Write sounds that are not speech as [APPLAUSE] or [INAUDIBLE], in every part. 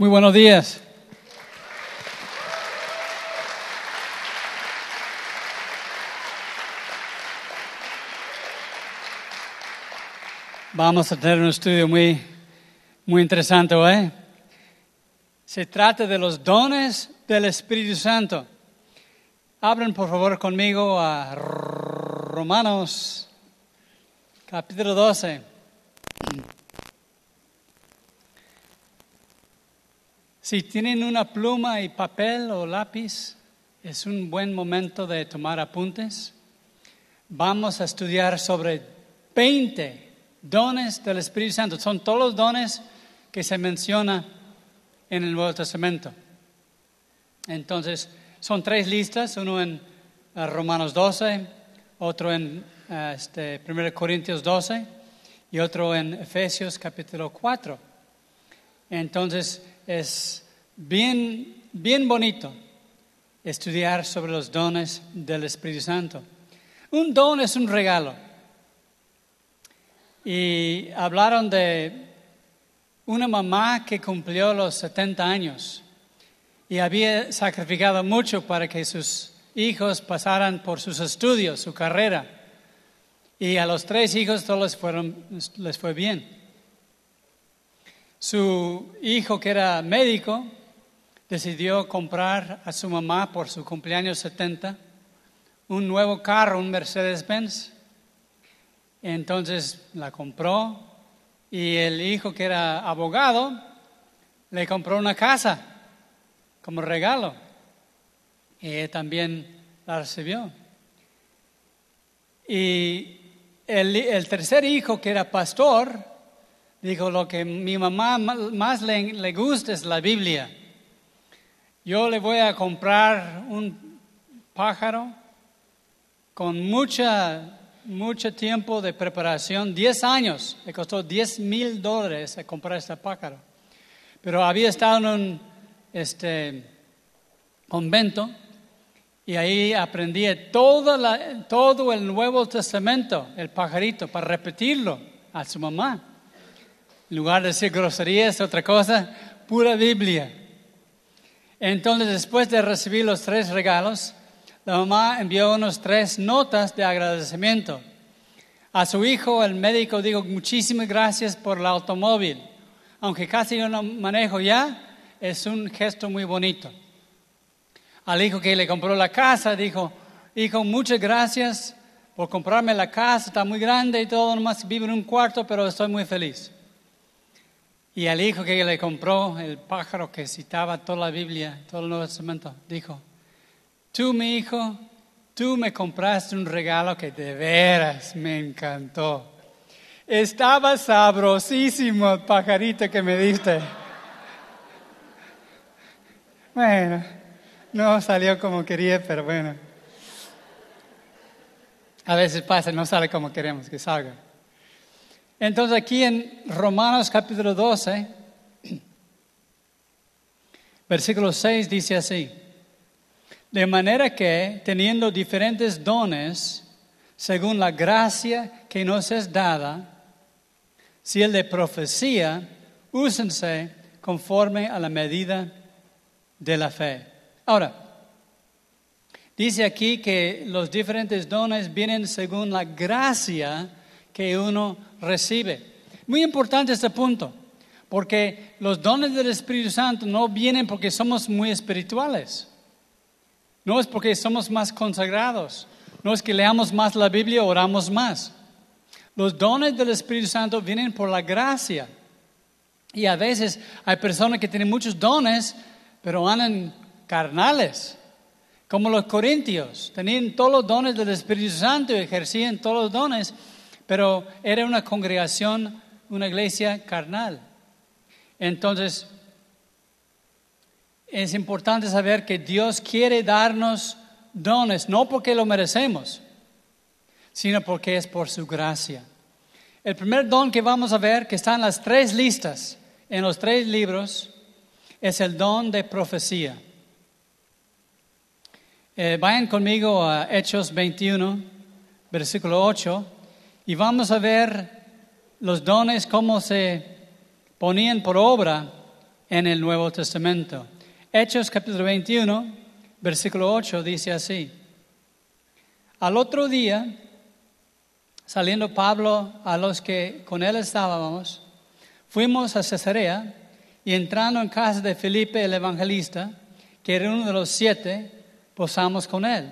Muy buenos días. Vamos a tener un estudio muy, muy interesante hoy. Se trata de los dones del Espíritu Santo. Abran por favor conmigo a Romanos capítulo 12. Si tienen una pluma y papel o lápiz, es un buen momento de tomar apuntes. Vamos a estudiar sobre 20 dones del Espíritu Santo. Son todos los dones que se menciona en el Nuevo Testamento. Entonces, son tres listas, uno en uh, Romanos 12, otro en uh, este, 1 Corintios 12 y otro en Efesios capítulo 4. Entonces, es bien, bien bonito estudiar sobre los dones del Espíritu Santo. Un don es un regalo. Y hablaron de una mamá que cumplió los 70 años y había sacrificado mucho para que sus hijos pasaran por sus estudios, su carrera. Y a los tres hijos todos fueron, les fue bien. Su hijo, que era médico, decidió comprar a su mamá por su cumpleaños 70 un nuevo carro, un Mercedes-Benz. Entonces la compró y el hijo que era abogado le compró una casa como regalo y también la recibió. Y el, el, tercer hijo que era pastor dijo lo que mi mamá más le, le gusta es la Biblia. Yo le voy a comprar un pájaro con mucha mucho tiempo de preparación, 10 años, le costó 10 mil dólares comprar este pájaro. Pero había estado en un este, convento y ahí aprendí todo el Nuevo Testamento, el pajarito, para repetirlo a su mamá. En lugar de decir groserías, otra cosa, pura Biblia. Entonces, después de recibir los tres regalos, la mamá envió unos tres notas de agradecimiento. A su hijo, el médico, dijo, muchísimas gracias por el automóvil. Aunque casi yo no manejo ya, es un gesto muy bonito. Al hijo que le compró la casa, dijo, hijo, muchas gracias por comprarme la casa, está muy grande y todo, nomás vivo en un cuarto, pero estoy muy feliz. Y al hijo que le compró el pájaro que citaba toda la Biblia, todo el Nuevo Testamento, dijo, Tú, mi hijo, tú me compraste un regalo que de veras me encantó. Estaba sabrosísimo el pajarito que me diste. Bueno, no salió como quería, pero bueno. A veces pasa, no sale como queremos que salga. Entonces aquí en Romanos capítulo 12, versículo 6 dice así. De manera que, teniendo diferentes dones, según la gracia que nos es dada, si el de profecía, úsense conforme a la medida de la fe. Ahora, dice aquí que los diferentes dones vienen según la gracia que uno recibe. Muy importante este punto, porque los dones del Espíritu Santo no vienen porque somos muy espirituales. No es porque somos más consagrados, no es que leamos más la Biblia, oramos más. Los dones del Espíritu Santo vienen por la gracia. Y a veces hay personas que tienen muchos dones, pero andan carnales, como los corintios. Tenían todos los dones del Espíritu Santo y ejercían todos los dones, pero era una congregación, una iglesia carnal. Entonces, es importante saber que Dios quiere darnos dones, no porque lo merecemos, sino porque es por su gracia. El primer don que vamos a ver, que está en las tres listas, en los tres libros, es el don de profecía. Eh, vayan conmigo a Hechos 21, versículo 8, y vamos a ver los dones, cómo se ponían por obra en el Nuevo Testamento. Hechos capítulo 21, versículo 8 dice así. Al otro día, saliendo Pablo a los que con él estábamos, fuimos a Cesarea y entrando en casa de Felipe el evangelista, que era uno de los siete, posamos con él.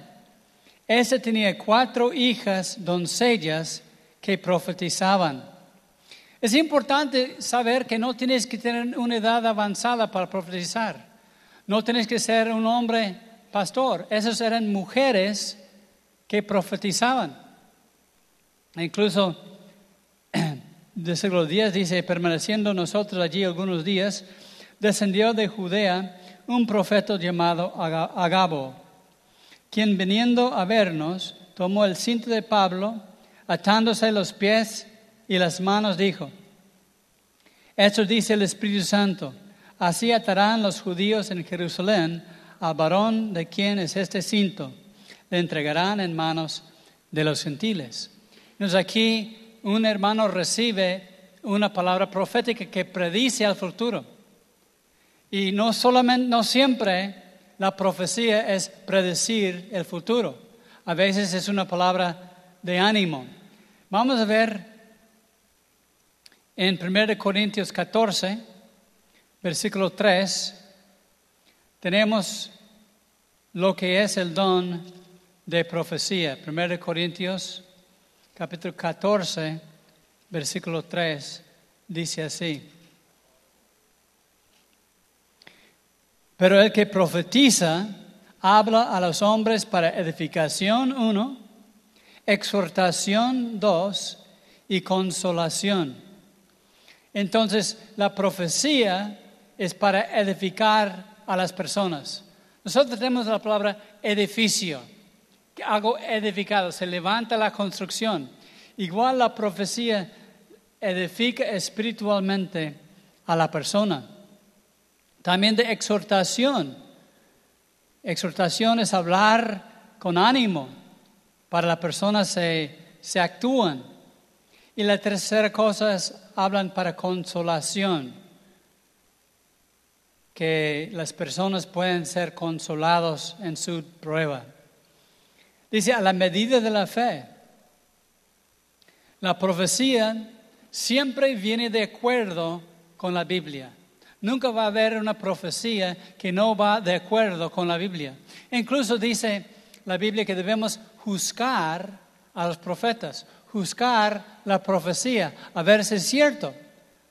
Este tenía cuatro hijas doncellas que profetizaban. Es importante saber que no tienes que tener una edad avanzada para profetizar. No tienes que ser un hombre pastor. Esas eran mujeres que profetizaban. Incluso [CLEARS THROAT] de siglo X dice, permaneciendo nosotros allí algunos días, descendió de Judea un profeta llamado Agabo, quien viniendo a vernos, tomó el cinto de Pablo, atándose los pies y las manos, dijo, esto dice el Espíritu Santo, así atarán los judíos en Jerusalén al varón de quien es este cinto, le entregarán en manos de los gentiles. Entonces aquí un hermano recibe una palabra profética que predice al futuro. Y no solamente, no siempre la profecía es predecir el futuro. A veces es una palabra de ánimo. Vamos a ver en 1 Corintios 14, versículo 3, tenemos lo que es el don de profecía. 1 Corintios capítulo 14, versículo 3, dice así. Pero el que profetiza habla a los hombres para edificación, uno, exhortación, dos, y consolación. Entonces, la profecía es para edificar a las personas. Nosotros tenemos la palabra edificio algo edificado, se levanta la construcción. Igual la profecía edifica espiritualmente a la persona. También de exhortación. Exhortación es hablar con ánimo para la persona se, se actúan. Y la tercera cosa es hablan para consolación, que las personas pueden ser consolados en su prueba. Dice, a la medida de la fe. La profecía siempre viene de acuerdo con la Biblia. Nunca va a haber una profecía que no va de acuerdo con la Biblia. Incluso dice la Biblia que debemos juzgar a los profetas, juzgar la profecía, a ver si es cierto.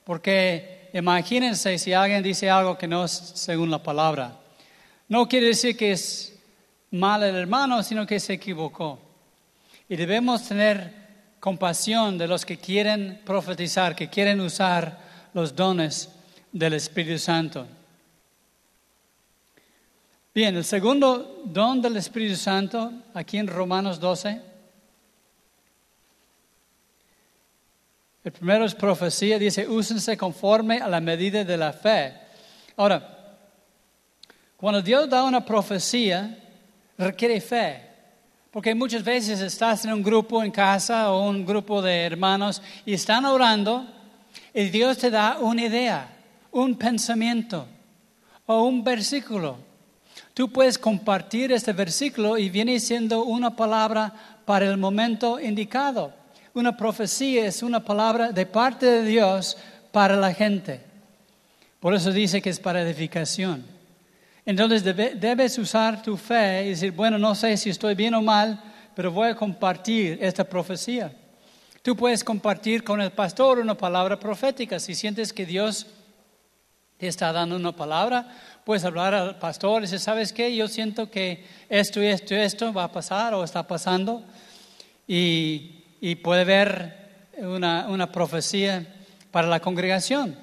Porque imagínense si alguien dice algo que no es según la palabra. No quiere decir que es mal el hermano, sino que se equivocó. Y debemos tener compasión de los que quieren profetizar, que quieren usar los dones del Espíritu Santo. Bien, el segundo don del Espíritu Santo, aquí en Romanos 12. El primero es profecía, dice, úsense conforme a la medida de la fe. Ahora, cuando Dios da una profecía, requiere fe. Porque muchas veces estás en un grupo en casa o un grupo de hermanos y están orando y Dios te da una idea, un pensamiento o un versículo. Tú puedes compartir este versículo y viene siendo una palabra para el momento indicado. Una profecía es una palabra de parte de Dios para la gente. Por eso dice que es para edificación. Entonces debes usar tu fe y decir, bueno, no sé si estoy bien o mal, pero voy a compartir esta profecía. Tú puedes compartir con el pastor una palabra profética. Si sientes que Dios te está dando una palabra, puedes hablar al pastor y decir, ¿sabes qué? Yo siento que esto y esto y esto va a pasar o está pasando. Y, y puede ver una, una profecía para la congregación.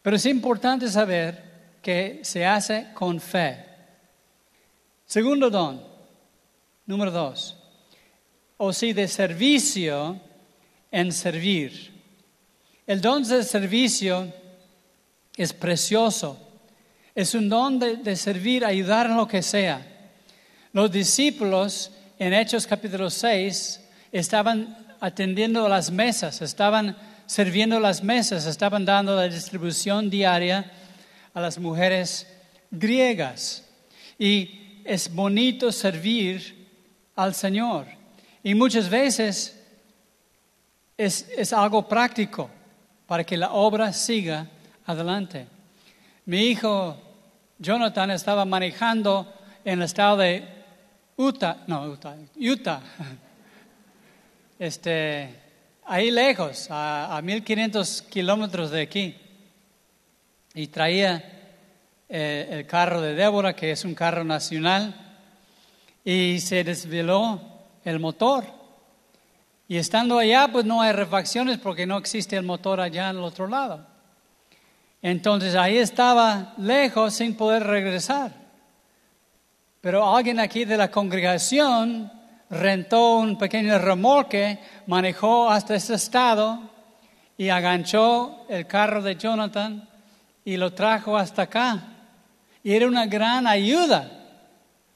Pero es importante saber que se hace con fe. Segundo don, número dos, o si de servicio en servir. El don de servicio es precioso, es un don de, servir, ayudar en lo que sea. Los discípulos en Hechos capítulo 6 estaban atendiendo las mesas, estaban sirviendo las mesas, estaban dando la distribución diaria a las mujeres griegas. Y es bonito servir al Señor. Y muchas veces es, es algo práctico para que la obra siga adelante. Mi hijo Jonathan estaba manejando en el estado de Utah, no, Utah, Utah. [LAUGHS] Este, ahí lejos, a, a 1500 kilómetros de aquí. Y traía eh, el carro de Débora, que es un carro nacional, y se desveló el motor. Y estando allá, pues no hay refacciones porque no existe el motor allá en el otro lado. Entonces ahí estaba lejos sin poder regresar. Pero alguien aquí de la congregación rentó un pequeño remolque, manejó hasta ese estado y aganchó el carro de Jonathan y lo trajo hasta acá. Y era una gran ayuda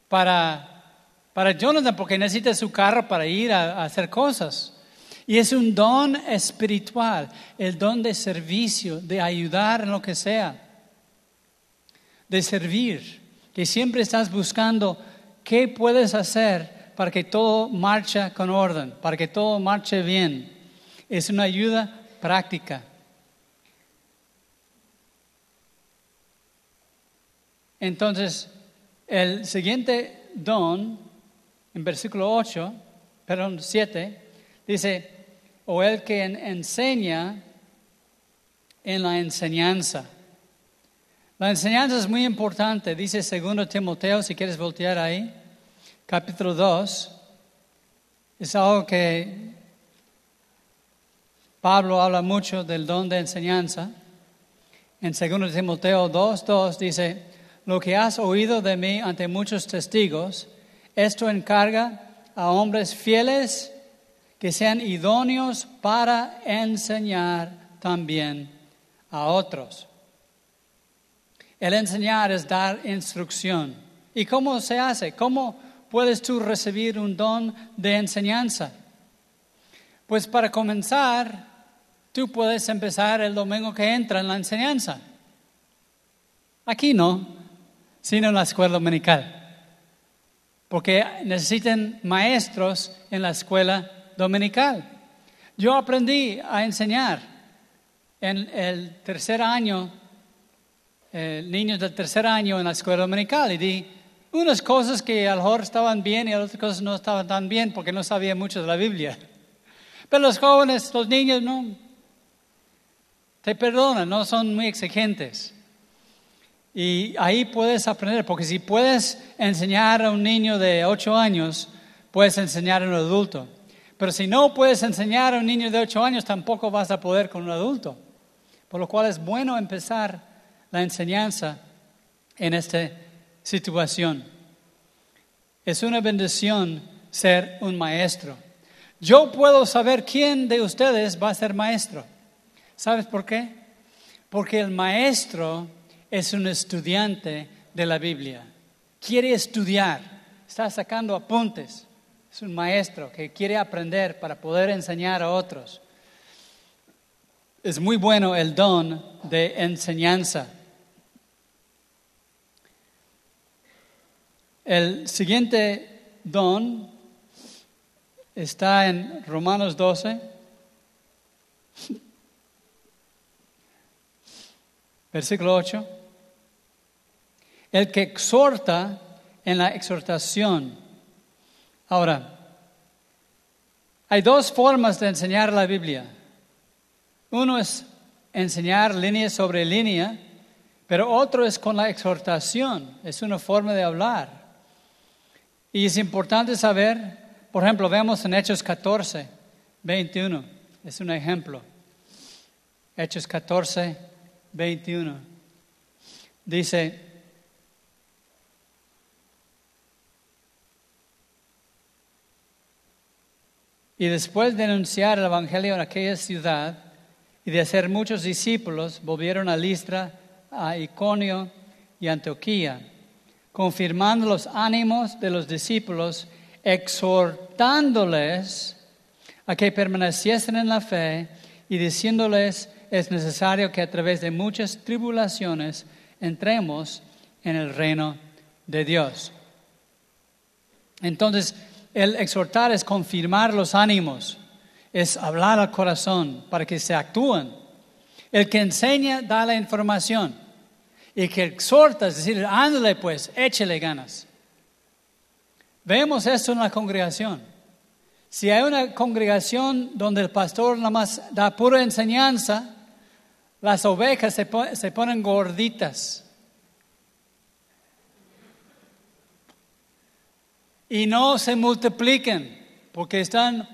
para, para Jonathan porque necesita su carro para ir a, a hacer cosas. Y es un don espiritual, el don de servicio, de ayudar en lo que sea, de servir, que siempre estás buscando qué puedes hacer para que todo marche con orden, para que todo marche bien. Es una ayuda práctica. Entonces, el siguiente don, en versículo 8, perdón, 7, dice, o el que enseña en la enseñanza. La enseñanza es muy importante, dice segundo Timoteo, si quieres voltear ahí capítulo 2, es algo que Pablo habla mucho del don de enseñanza. En 2 Timoteo 2, 2 dice, lo que has oído de mí ante muchos testigos, esto encarga a hombres fieles que sean idóneos para enseñar también a otros. El enseñar es dar instrucción. ¿Y cómo se hace? ¿Cómo puedes tú recibir un don de enseñanza? Pues para comenzar, tú puedes empezar el domingo que entra en la enseñanza. Aquí no, sino en la escuela dominical. Porque necesitan maestros en la escuela dominical. Yo aprendí a enseñar en el tercer año, niños del tercer año en la escuela dominical y di unas cosas que a lo mejor estaban bien y otras cosas no estaban tan bien porque no sabía mucho de la Biblia. Pero los jóvenes, los niños, no, te perdonan, no son muy exigentes. Y ahí puedes aprender, porque si puedes enseñar a un niño de ocho años, puedes enseñar a un adulto. Pero si no puedes enseñar a un niño de ocho años, tampoco vas a poder con un adulto. Por lo cual es bueno empezar la enseñanza en esta situación. Es una bendición ser un maestro. Yo puedo saber quién de ustedes va a ser maestro. ¿Sabes por qué? Porque el maestro es un estudiante de la Biblia. Quiere estudiar, está sacando apuntes. Es un maestro que quiere aprender para poder enseñar a otros. Es muy bueno el don de enseñanza. El siguiente don está en Romanos 12. Versículo 8. El que exhorta en la exhortación Ahora, hay dos formas de enseñar la Biblia. Uno es enseñar línea sobre línea, pero otro es con la exhortación, es una forma de hablar. Y es importante saber, por ejemplo, vemos en Hechos 14, 21, es un ejemplo. Hechos 14, 21. Dice, Y después de anunciar el Evangelio en aquella ciudad y de hacer muchos discípulos, volvieron a Listra, a Iconio y Antioquía, confirmando los ánimos de los discípulos, exhortándoles a que permaneciesen en la fe y diciéndoles es necesario que a través de muchas tribulaciones entremos en el reino de Dios. Entonces, el exhortar es confirmar los ánimos, es hablar al corazón para que se actúen. El que enseña da la información y que exhorta, es decir, ándale pues, échele ganas. Vemos esto en la congregación. Si hay una congregación donde el pastor nada más da pura enseñanza, las ovejas se, se ponen gorditas. Y no se multipliquen porque están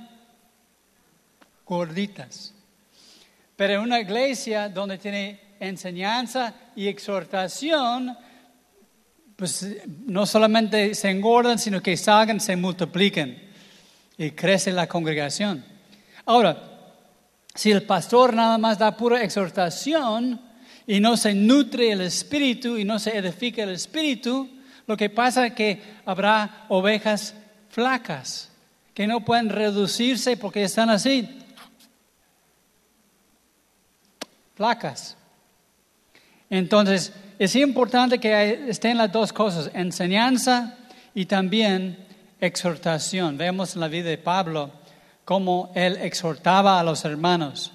gorditas. Pero en una iglesia donde tiene enseñanza y exhortación, pues no solamente se engordan, sino que salgan, se multipliquen y crece la congregación. Ahora, si el pastor nada más da pura exhortación y no se nutre el espíritu y no se edifica el espíritu, lo que pasa es que habrá ovejas flacas que no pueden reducirse porque están así, flacas. Entonces, es importante que estén las dos cosas, enseñanza y también exhortación. Vemos en la vida de Pablo cómo él exhortaba a los hermanos.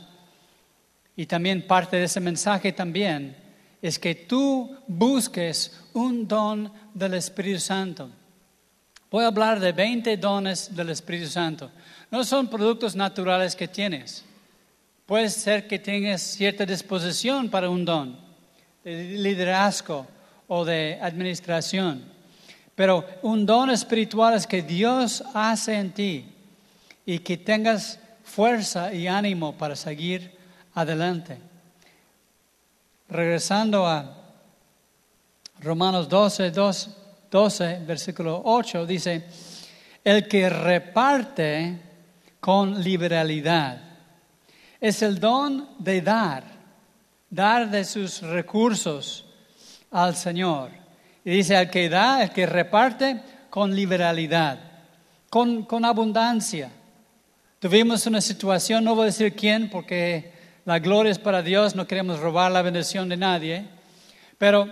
Y también parte de ese mensaje también es que tú busques un don del Espíritu Santo. Voy a hablar de 20 dones del Espíritu Santo. No son productos naturales que tienes. Puede ser que tengas cierta disposición para un don de liderazgo o de administración. Pero un don espiritual es que Dios hace en ti y que tengas fuerza y ánimo para seguir adelante. Regresando a Romanos 12, 12, versículo 8, dice, el que reparte con liberalidad. Es el don de dar, dar de sus recursos al Señor. Y dice, el que da, el que reparte con liberalidad, con, con abundancia. Tuvimos una situación, no voy a decir quién, porque la gloria es para Dios, no queremos robar la bendición de nadie, pero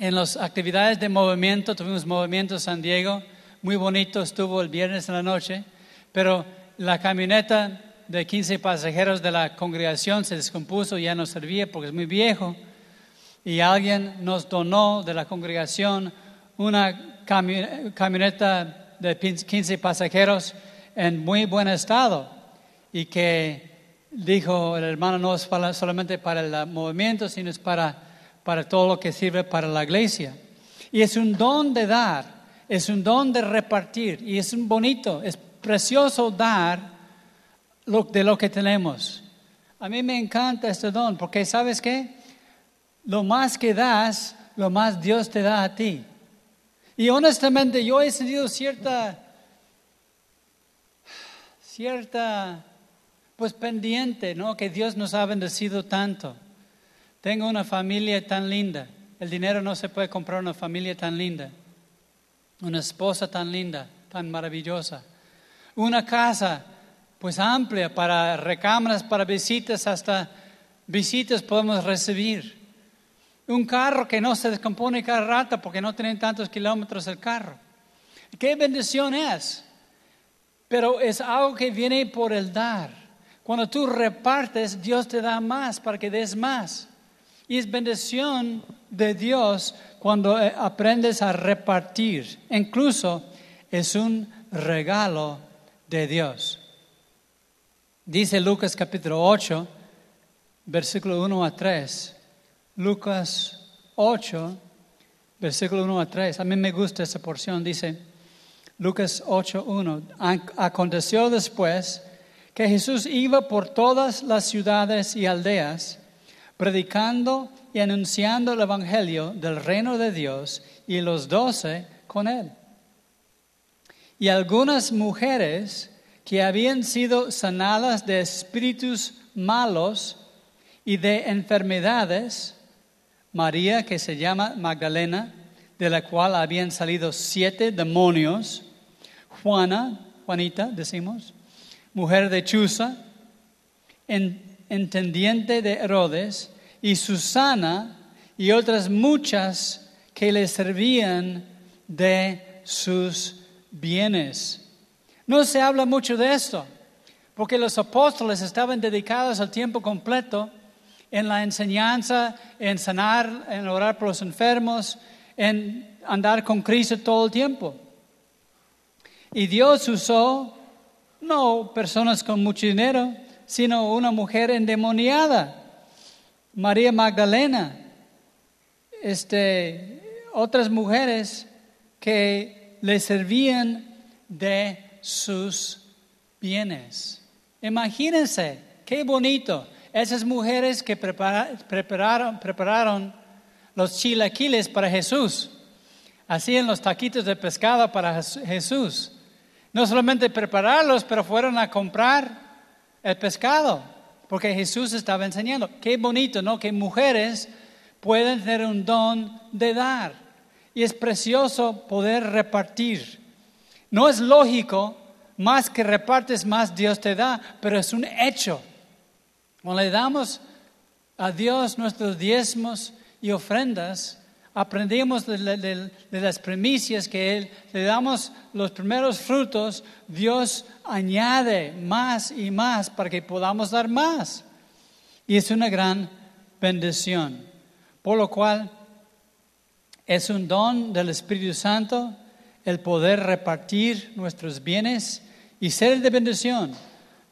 en las actividades de movimiento, tuvimos movimiento en San Diego, muy bonito estuvo el viernes en la noche, pero la camioneta de 15 pasajeros de la congregación se descompuso, ya no servía porque es muy viejo, y alguien nos donó de la congregación una camioneta de 15 pasajeros en muy buen estado y que dijo el hermano, no es solamente para el movimiento, sino es para, para todo lo que sirve para la iglesia. Y es un don de dar, es un don de repartir, y es un bonito, es precioso dar lo, de lo que tenemos. A mí me encanta este don, porque sabes qué? Lo más que das, lo más Dios te da a ti. Y honestamente yo he sentido cierta, cierta pues pendiente, ¿no? Que Dios nos ha bendecido tanto. Tengo una familia tan linda. El dinero no se puede comprar una familia tan linda. Una esposa tan linda, tan maravillosa. Una casa, pues amplia para recámaras, para visitas, hasta visitas podemos recibir. Un carro que no se descompone cada rato porque no tienen tantos kilómetros el carro. Qué bendición es. Pero es algo que viene por el dar. Cuando tú repartes, Dios te da más para que des más. Y es bendición de Dios cuando eh, aprendes a repartir. Incluso es un regalo de Dios. Dice Lucas capítulo 8, versículo 1 a 3. Lucas 8, versículo 1 a 3. A mí me gusta esa porción. Dice Lucas 8, 1. Aconteció después que Jesús iba por todas las ciudades y aldeas, predicando y anunciando el Evangelio del reino de Dios y los doce con él. Y algunas mujeres que habían sido sanadas de espíritus malos y de enfermedades, María, que se llama Magdalena, de la cual habían salido siete demonios, Juana, Juanita, decimos, mujer de Chuza, entendiente de Herodes, y Susana y otras muchas que le servían de sus bienes. No se habla mucho de esto, porque los apóstoles estaban dedicados al tiempo completo en la enseñanza, en sanar, en orar por los enfermos, en andar con Cristo todo el tiempo. Y Dios usó no personas con mucho dinero, sino una mujer endemoniada, María Magdalena, este, otras mujeres que le servían de sus bienes. Imagínense, qué bonito. Esas mujeres que prepararon, los chilaquiles para Jesús, hacían los taquitos de pescado para Jesús. No solamente prepararlos, pero fueron a comprar el pescado, porque Jesús estaba enseñando. Qué bonito, ¿no? Que mujeres pueden tener un don de dar. Y es precioso poder repartir. No es lógico, más que repartes, más Dios te da, pero es un hecho. Cuando le damos a Dios nuestros diezmos y ofrendas, aprendemos de, las primicias que Él, le damos los primeros frutos, Dios añade más y más para que podamos dar más. Y es una gran bendición. Por lo cual, es un don del Espíritu Santo el poder repartir nuestros bienes y ser de bendición.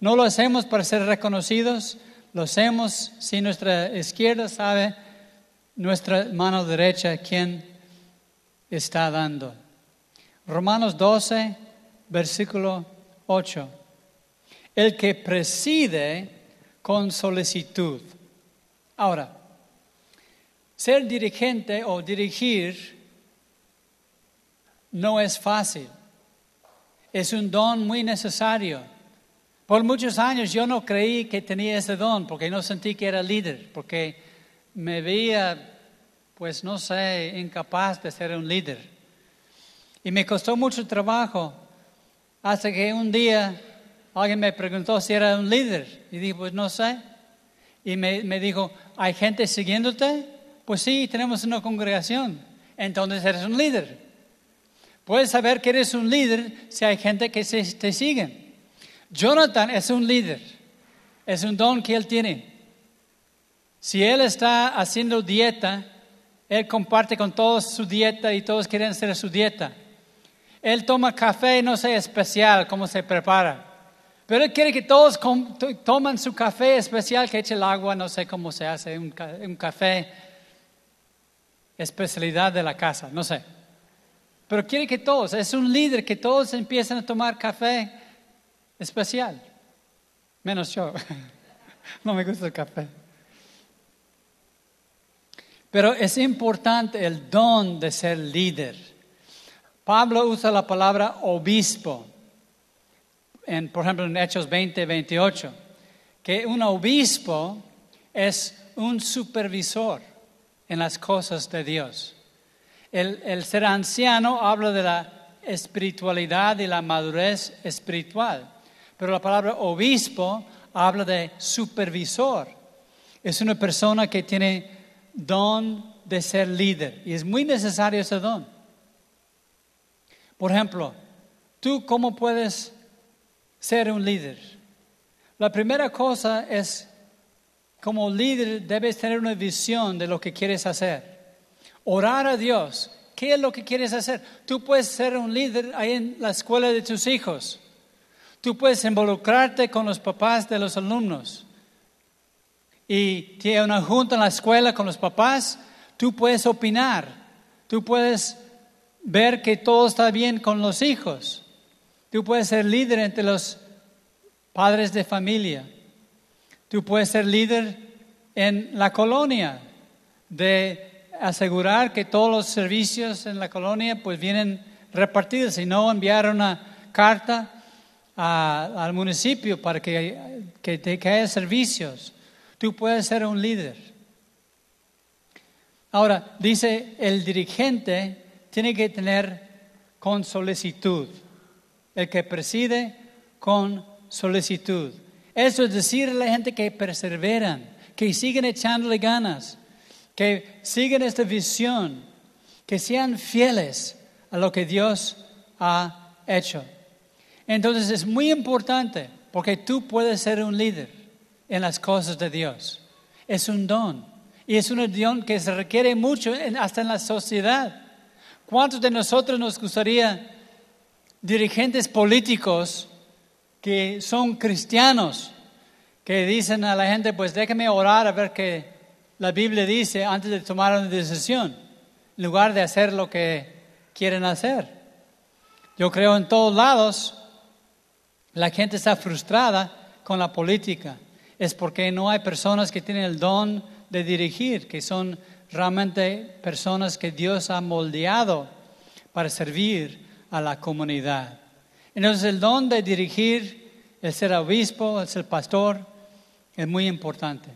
No lo hacemos para ser reconocidos, lo hacemos si nuestra izquierda sabe nuestra mano derecha quién está dando. Romanos 12, versículo 8. El que preside con solicitud. Ahora, ser dirigente o dirigir no es fácil. Es un don muy necesario. Por muchos años yo no creí que tenía ese don porque no sentí que era líder, porque me veía, pues no sé, incapaz de ser un líder. Y me costó mucho trabajo hasta que un día alguien me preguntó si era un líder. Y dije, pues no sé. Y me, me dijo, ¿hay gente siguiéndote? Pues sí, tenemos una congregación. Entonces eres un líder. Puedes saber que eres un líder si hay gente que te sigue. Jonathan es un líder. Es un don que él tiene. Si él está haciendo dieta, él comparte con todos su dieta y todos quieren hacer su dieta. Él toma café, no sé especial cómo se prepara. Pero él quiere que todos tomen su café especial, que eche el agua, no sé cómo se hace un, un café especialidad de la casa, no sé. Pero quiere que todos, es un líder, que todos empiecen a tomar café especial. Menos yo. [LAUGHS] no me gusta el café. Pero es importante el don de ser líder. Pablo usa la palabra obispo, en, por ejemplo en Hechos 20, 28, que un obispo es un supervisor en las cosas de Dios. El, ser anciano habla de la espiritualidad y la madurez espiritual, pero la palabra obispo habla de supervisor. Es una persona que tiene don de ser líder y es muy necesario ese don. Por ejemplo, ¿tú cómo puedes ser un líder? La primera cosa es, como líder debes tener una visión de lo que quieres hacer orar a Dios. ¿Qué es lo que quieres hacer? Tú puedes ser un líder ahí en la escuela de tus hijos. Tú puedes involucrarte con los papás de los alumnos. Y tiene una junta en la escuela con los papás. Tú puedes opinar. Tú puedes ver que todo está bien con los hijos. Tú puedes ser líder entre los padres de familia. Tú puedes ser líder en la colonia de asegurar que todos los servicios en la colonia pues vienen repartidos y no enviar una carta al municipio para que, que, que haya servicios. Tú puedes ser un líder. Ahora, dice, el dirigente tiene que tener con solicitud. El que preside con solicitud. Eso es decirle a la gente que perseveran, que siguen echándole ganas que sigan esta visión, que sean fieles a lo que Dios ha hecho. Entonces es muy importante porque tú puedes ser un líder en las cosas de Dios. Es un don. Y es un don que se requiere mucho hasta en la sociedad. ¿Cuántos de nosotros nos gustaría dirigentes políticos que son cristianos, que dicen a la gente, pues déjame orar a ver qué la Biblia dice antes de tomar una decisión, en lugar de hacer lo que quieren hacer? Yo creo en todos lados la gente está frustrada con la política. Es porque no hay personas que tienen el don de dirigir, que son realmente personas que Dios ha moldeado para servir a la comunidad. Entonces el don de dirigir, el ser obispo, el ser pastor, es muy importante.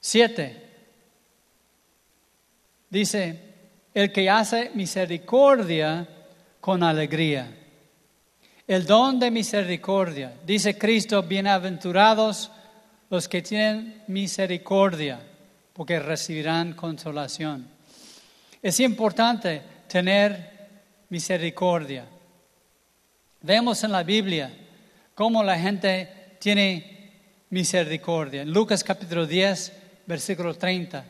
Siete. Dice, el que hace misericordia con alegría. El don de misericordia. Dice Cristo, bienaventurados los que tienen misericordia, porque recibirán consolación. Es importante tener misericordia. Vemos en la Biblia cómo la gente tiene misericordia. En Lucas capítulo 10, versículo 30.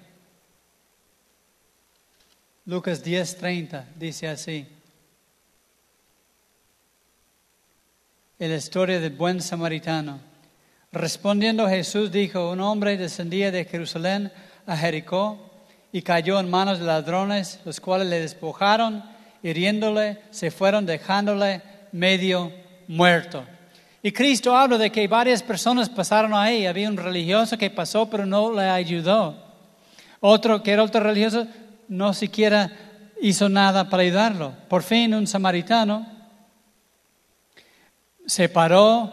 Lucas 10, 30 dice así. La historia del buen samaritano. Respondiendo Jesús dijo, un hombre descendía de Jerusalén a Jericó y cayó en manos de ladrones, los cuales le despojaron, hiriéndole, se fueron dejándole medio muerto. Y Cristo habla de que varias personas pasaron ahí. Había un religioso que pasó pero no le ayudó. Otro que era otro religioso no siquiera hizo nada para ayudarlo. Por fin un samaritano se paró,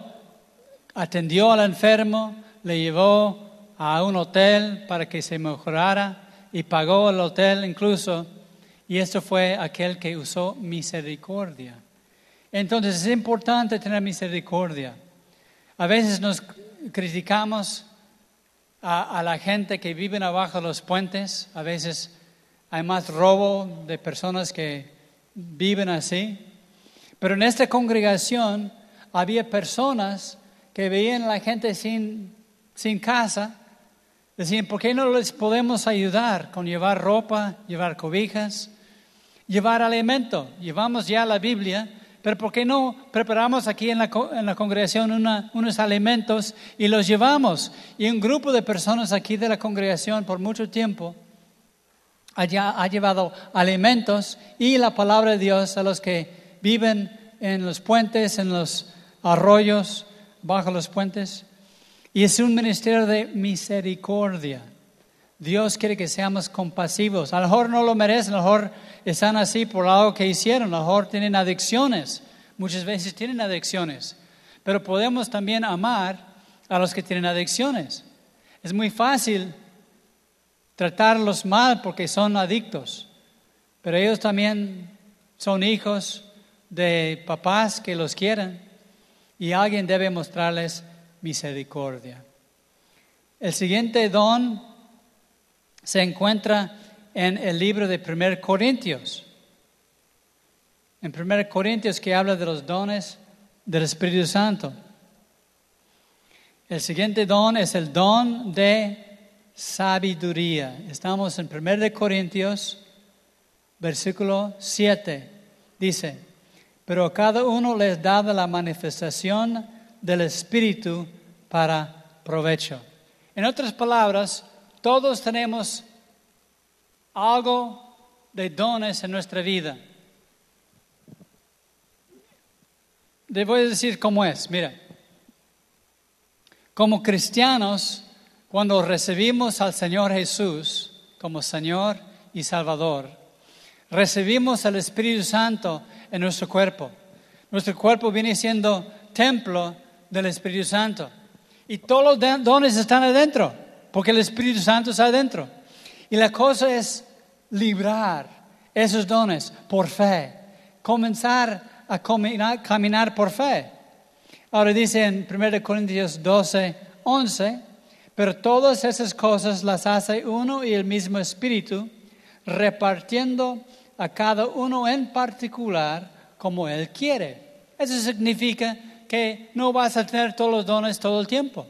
atendió al enfermo, le llevó a un hotel para que se mejorara y pagó el hotel incluso. Y esto fue aquel que usó misericordia. Entonces es importante tener misericordia. A veces nos criticamos a, a la gente que vive abajo de los puentes, a veces hay más robo de personas que viven así. Pero en esta congregación había personas que veían a la gente sin, sin casa. Decían, ¿por qué no les podemos ayudar con llevar ropa, llevar cobijas, llevar alimento? Llevamos ya la Biblia, pero ¿por qué no preparamos aquí en la, en la congregación unos alimentos y los llevamos? Y un grupo de personas aquí de la congregación por mucho tiempo ha llevado alimentos y la palabra de Dios a los que viven en los puentes, en los arroyos, bajo los puentes. Y es un ministerio de misericordia. Dios quiere que seamos compasivos. A lo mejor no lo merecen, a lo mejor están así por algo que hicieron, a lo mejor tienen adicciones. Muchas veces tienen adicciones. Pero podemos también amar a los que tienen adicciones. Es muy fácil tratarlos mal porque son adictos, pero ellos también son hijos de papás que los quieren y alguien debe mostrarles misericordia. El siguiente don se encuentra en el libro de 1 Corintios. En 1 Corintios que habla de los dones del Espíritu Santo. El siguiente don es el don de sabiduría. Estamos en 1 Corintios, versículo 7. Dice, pero a cada uno les dado la manifestación del Espíritu para provecho. En otras palabras, todos tenemos algo de dones en nuestra vida. Les voy a decir cómo es. Mira, como cristianos, cuando recibimos al Señor Jesús como Señor y Salvador, recibimos al Espíritu Santo en nuestro cuerpo. Nuestro cuerpo viene siendo templo del Espíritu Santo. Y todos los dones están adentro, porque el Espíritu Santo está adentro. Y la cosa es librar esos dones por fe, comenzar a caminar, por fe. Ahora dice en 1 Corintios 12, 11, Pero todas esas cosas las hace uno y el mismo Espíritu, repartiendo a cada uno en particular como Él quiere. Eso significa que no vas a tener todos los dones todo el tiempo.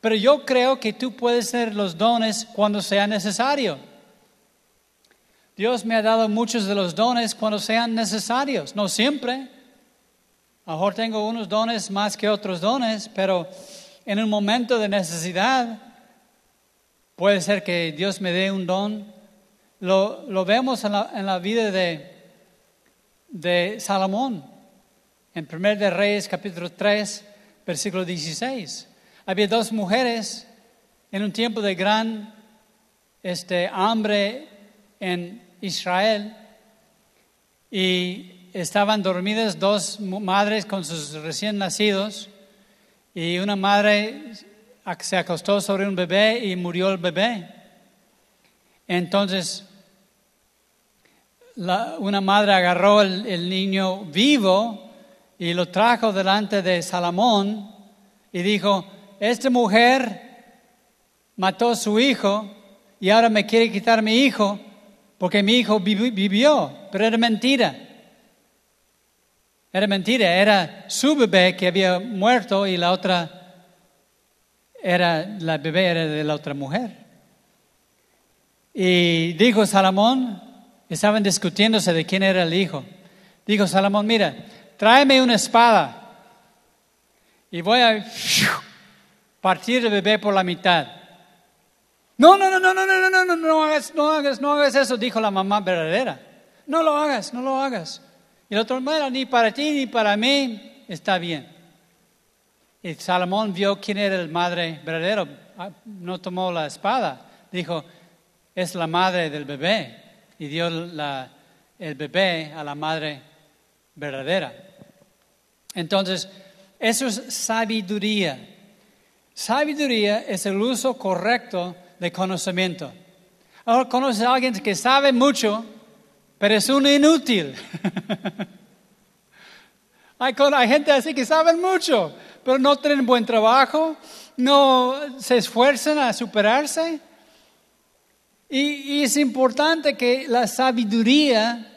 Pero yo creo que tú puedes tener los dones cuando sea necesario. Dios me ha dado muchos de los dones cuando sean necesarios, no siempre. A mejor tengo unos dones más que otros dones, pero en un momento de necesidad puede ser que Dios me dé un don. Lo, vemos en la, vida de, de Salomón, en 1 de Reyes capítulo 3, versículo 16. Había dos mujeres en un tiempo de gran este, hambre en Israel y estaban dormidas dos madres con sus recién nacidos y una madre se acostó sobre un bebé y murió el bebé. Entonces, una madre agarró el, niño vivo y lo trajo delante de Salomón y dijo, esta mujer mató a su hijo y ahora me quiere quitar mi hijo porque mi hijo vivió, pero era mentira. Era mentira, era su bebé que había muerto y la otra era, la bebé era de la otra mujer. Y dijo Salomón, estaban discutiéndose de quién era el hijo. Dijo Salomón, mira, tráeme una espada y voy a partir el bebé por la mitad. No, no, no, no, no, no, no, no, no hagas, no hagas, no hagas eso, dijo la mamá verdadera. No lo hagas, no lo hagas. Y el otro, bueno, ni para ti ni para mí está bien. Y Salomón vio quién era el madre verdadero, ah, no tomó la espada, dijo, es la madre del bebé. Y dio el bebé a la madre verdadera. Entonces, eso es sabiduría. Sabiduría es el uso correcto de conocimiento. Ahora conoces a alguien que sabe mucho, pero es un inútil. [LAUGHS] hay, hay gente así que saben mucho, pero no tienen buen trabajo, no se esfuerzan a superarse. Y, es importante que la sabiduría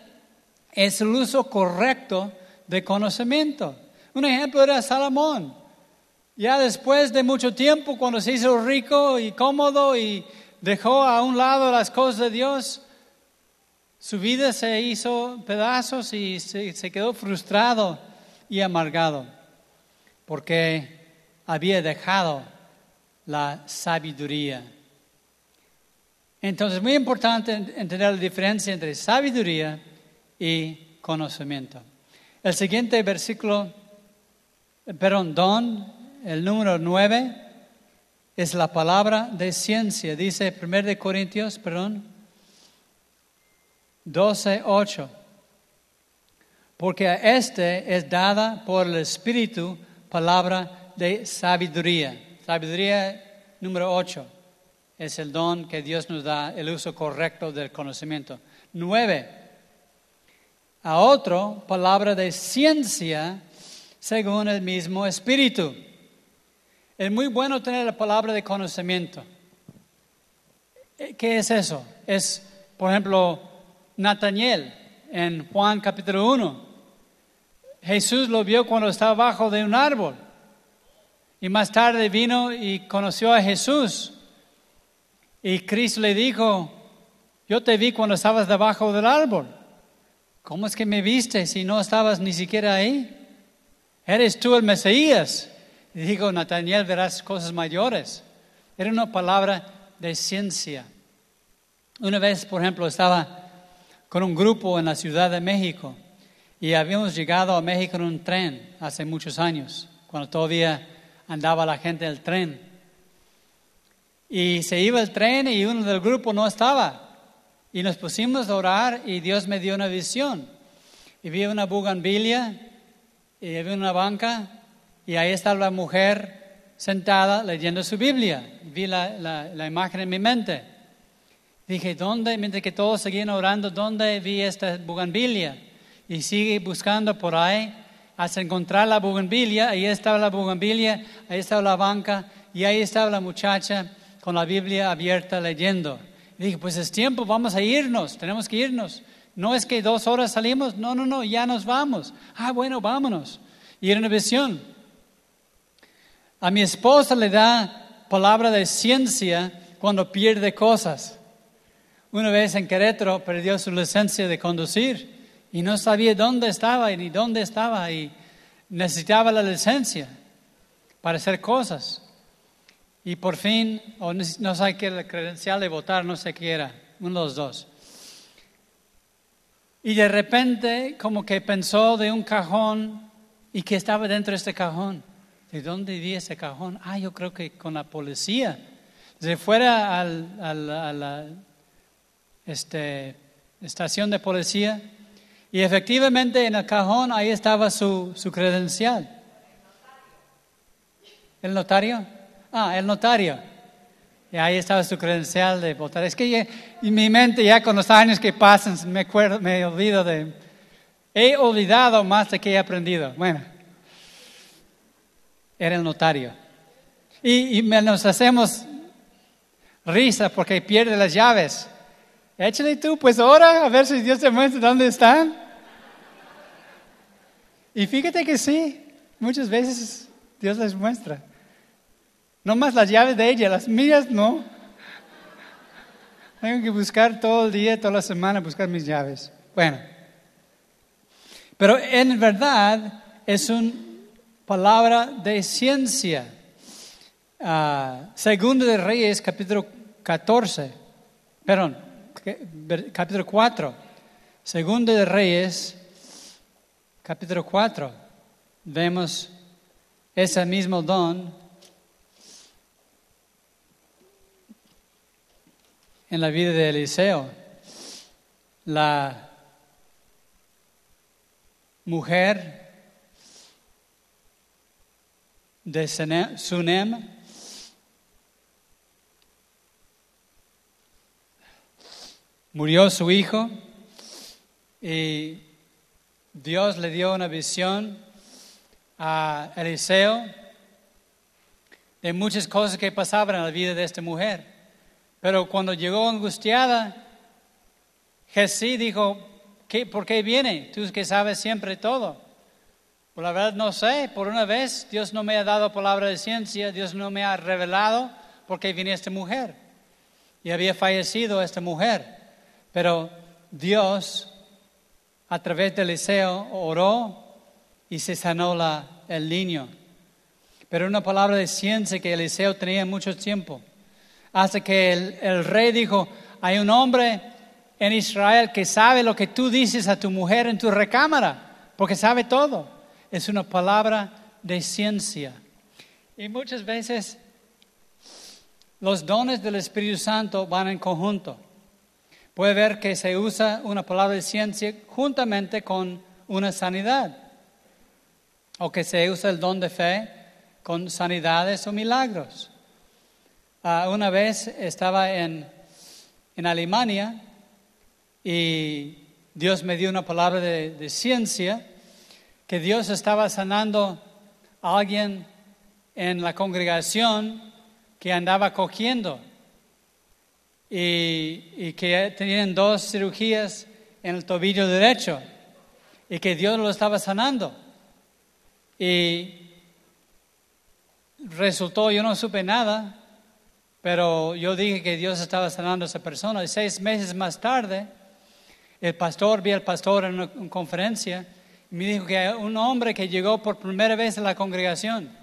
es el uso correcto de conocimiento. Un ejemplo era Salomón. Ya después de mucho tiempo, cuando se hizo rico y cómodo y dejó a un lado las cosas de Dios, su vida se hizo pedazos y se, quedó frustrado y amargado porque había dejado la sabiduría. Entonces, es muy importante entender la diferencia entre sabiduría y conocimiento. El siguiente versículo, perdón, don el número 9 es la palabra de ciencia. Dice 1 de Corintios, perdón, 12, 8. Porque a este es dada por el Espíritu palabra de sabiduría. Sabiduría número 8 es el don que Dios nos da, el uso correcto del conocimiento. 9. A otro, palabra de ciencia según el mismo Espíritu. Es muy bueno tener la palabra de conocimiento. Eh, ¿Qué es eso? Es, por ejemplo, Nataniel en Juan capítulo 1. Jesús lo vio cuando estaba bajo de un árbol. Y más tarde vino y conoció a Jesús. Y Cristo le dijo, yo te vi cuando estabas debajo del árbol. ¿Cómo es que me viste si no estabas ni siquiera ahí? Eres tú el Mesías. Y digo, Nathaniel, verás cosas mayores. Era una palabra de ciencia. Una vez, por ejemplo, estaba con un grupo en la Ciudad de México y habíamos llegado a México en un tren hace muchos años, cuando todavía andaba la gente en el tren. Y se iba el tren y uno del grupo no estaba. Y nos pusimos a orar y Dios me dio una visión. Y vi una bugambilia y había una banca y ahí está la mujer sentada leyendo su Biblia. Vi la, imagen en mi mente. Dije, ¿dónde? Mientras que todos seguían orando, ¿dónde vi esta bugambilia? Y sigue buscando por ahí hasta encontrar la bugambilia. Ahí estaba la bugambilia, ahí estaba la banca y ahí estaba la muchacha con la Biblia abierta leyendo. Y dije, pues es tiempo, vamos a irnos, tenemos que irnos. No es que dos horas salimos, no, no, no, ya nos vamos. Ah, bueno, vámonos. Y era una visión. A mi esposa le da palabra de ciencia cuando pierde cosas. Una vez en Querétaro perdió su licencia de conducir y no sabía dónde estaba ni dónde estaba y necesitaba la licencia para hacer cosas. Y por fin, o no sé qué, la credencial de votar, no sé qué era, uno de los dos. Y de repente, como que pensó de un cajón y que estaba dentro de este cajón. ¿De dónde vi ese cajón? Ah, yo creo que con la policía. Se fuera al, a la este, estación de policía y efectivamente en el cajón ahí estaba su, su credencial. ¿El notario? Ah, el notario. Y ahí estaba su credencial de votar. Es que en mi mente ya con los años que pasan me, acuerdo, me olvido de... He olvidado más de que he aprendido. Bueno, era el notario. Y, y nos hacemos risa porque pierde las llaves. Échale tú, pues ahora, a ver si Dios te muestra dónde están. Y fíjate que sí, muchas veces Dios les muestra. No más las llaves de ella, las mías no. Tengo que buscar todo el día, toda la semana, buscar mis llaves. Bueno, pero en verdad es una palabra de ciencia. Uh, Segundo de Reyes, capítulo 14, perdón, capítulo 4. Segundo de Reyes, capítulo 4. Vemos ese mismo don en la vida de Eliseo. La mujer de Sunem murió su hijo y Dios le dio una visión a Eliseo de muchas cosas que pasaban en la vida de esta mujer. Pero cuando llegó angustiada, Jesús dijo, ¿Qué, ¿por qué viene? Tú que sabes siempre todo. Por la verdad no sé, por una vez Dios no me ha dado palabra de ciencia, Dios no me ha revelado por qué viene esta mujer. Y había fallecido esta mujer. Pero Dios, a través de Eliseo, oró y se sanó la, el niño. Pero una palabra de ciencia que Eliseo tenía mucho tiempo hasta que el, rey dijo, hay un hombre en Israel que sabe lo que tú dices a tu mujer en tu recámara, porque sabe todo. Es una palabra de ciencia. Y muchas veces los dones del Espíritu Santo van en conjunto. Puede ver que se usa una palabra de ciencia juntamente con una sanidad. O que se usa el don de fe con sanidades o milagros. Ah, una vez estaba en, en, Alemania y Dios me dio una palabra de, ciencia que Dios estaba sanando a alguien en la congregación que andaba cogiendo y, y, que tenían dos cirugías en el tobillo derecho y que Dios lo estaba sanando. Y resultó, yo no supe nada, pero yo dije que Dios estaba sanando a esa persona y seis meses más tarde, el pastor, vi al pastor en una, conferencia y me dijo que un hombre que llegó por primera vez a la congregación,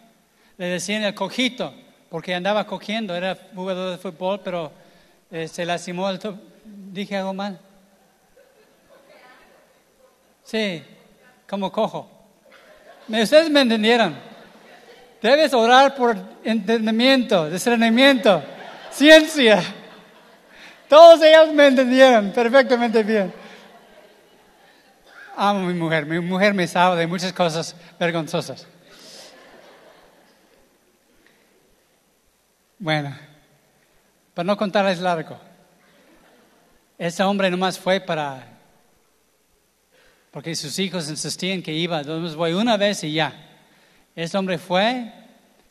le decían el cojito, porque andaba cogiendo, era jugador de fútbol, pero eh, se lastimó el ¿Dije algo mal? Sí, como cojo. Ustedes me entendieron. Debes orar por entendimiento, discernimiento, ciencia. Todos ellos me entendieron perfectamente bien. Amo a mi mujer. Mi mujer me sabe de muchas cosas vergonzosas. Bueno, para no contarles largo, ese hombre nomás fue para, porque sus hijos insistían que iba, entonces voy una vez y ya. Este hombre fue,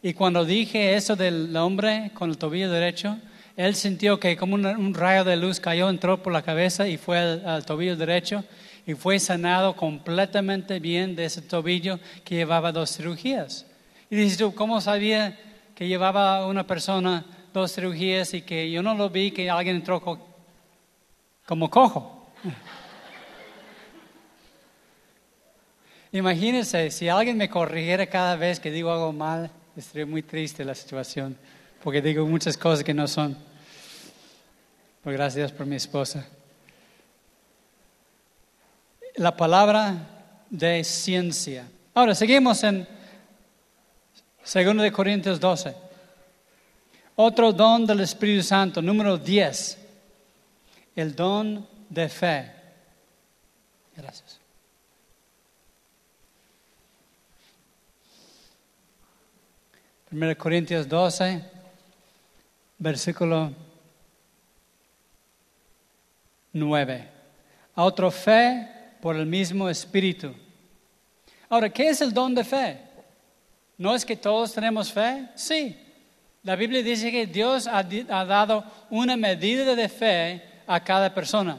Y cuando dije eso del hombre con el tobillo derecho, él sintió que como un, un rayo de luz cayó, entró por la cabeza y fue al, al tobillo derecho y fue sanado completamente bien de ese tobillo que llevaba dos cirugías. Y dices tú, ¿cómo sabía que llevaba una persona dos cirugías y que yo no lo vi, que alguien entró co- como cojo? [LAUGHS] Imagínense, si alguien me corrigiera cada vez que digo algo mal, estaría muy triste la situación, porque digo muchas cosas que no son. Pero gracias por mi esposa. La palabra de ciencia. Ahora, seguimos en 2 de Corintios 12. Otro don del Espíritu Santo, número 10. El don de fe. Gracias. Primero Corintios 12, versículo 9. A otro fe por el mismo Espíritu. Ahora, ¿qué es el don de fe? ¿No es que todos tenemos fe? Sí. La Biblia dice que Dios ha, ha dado una medida de fe a cada persona.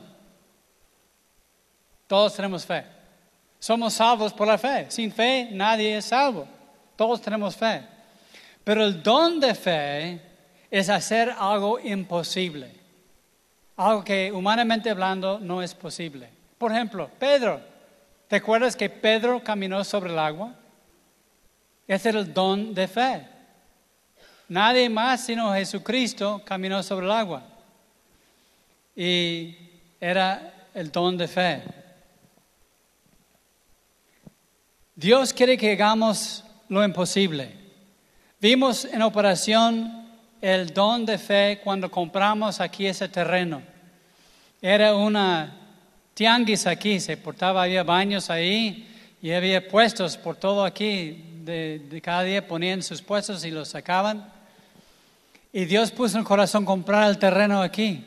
Todos tenemos fe. Somos salvos por la fe. Sin fe nadie es salvo. Todos tenemos fe. Pero el don de fe es hacer algo imposible. Algo que humanamente hablando no es posible. Por ejemplo, Pedro. ¿Te acuerdas que Pedro caminó sobre el agua? Ese era el don de fe. Nadie más sino Jesucristo caminó sobre el agua. Y era el don de fe. Dios quiere que hagamos lo imposible. Vimos en operación el don de fe cuando compramos aquí ese terreno. Era una tianguis aquí, se portaba, había baños ahí y había puestos por todo aquí. De, de cada día ponían sus puestos y los sacaban. Y Dios puso en el corazón comprar el terreno aquí.